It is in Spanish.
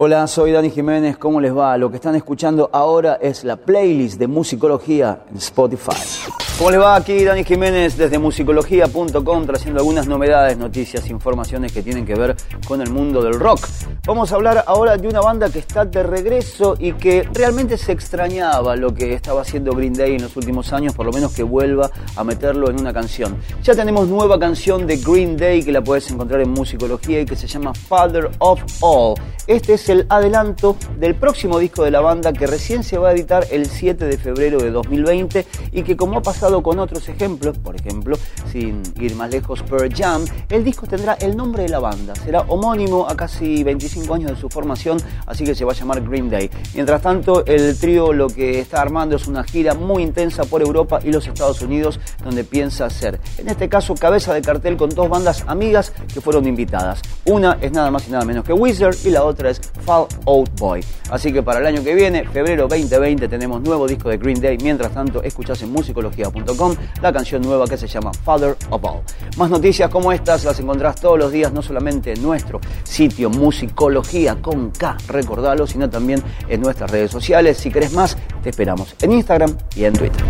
Hola, soy Dani Jiménez, ¿cómo les va? Lo que están escuchando ahora es la playlist de musicología en Spotify. ¿Cómo les va? Aquí Dani Jiménez desde musicología.com trayendo algunas novedades, noticias, informaciones que tienen que ver con el mundo del rock. Vamos a hablar ahora de una banda que está de regreso y que realmente se extrañaba lo que estaba haciendo Green Day en los últimos años, por lo menos que vuelva a meterlo en una canción. Ya tenemos nueva canción de Green Day que la puedes encontrar en musicología y que se llama Father of All. Este es el adelanto del próximo disco de la banda que recién se va a editar el 7 de febrero de 2020 y que como ha pasado con otros ejemplos, por ejemplo, sin ir más lejos, Per Jam, el disco tendrá el nombre de la banda, será homónimo a casi 25 años de su formación, así que se va a llamar Green Day. Mientras tanto, el trío lo que está armando es una gira muy intensa por Europa y los Estados Unidos, donde piensa hacer, en este caso, cabeza de cartel con dos bandas amigas que fueron invitadas. Una es nada más y nada menos que Wizard y la otra es Fall Out Boy. Así que para el año que viene, febrero 2020, tenemos nuevo disco de Green Day. Mientras tanto, escuchás en la canción nueva que se llama Father of All. Más noticias como estas las encontrás todos los días, no solamente en nuestro sitio Musicología con K, recordalo, sino también en nuestras redes sociales. Si querés más, te esperamos en Instagram y en Twitter.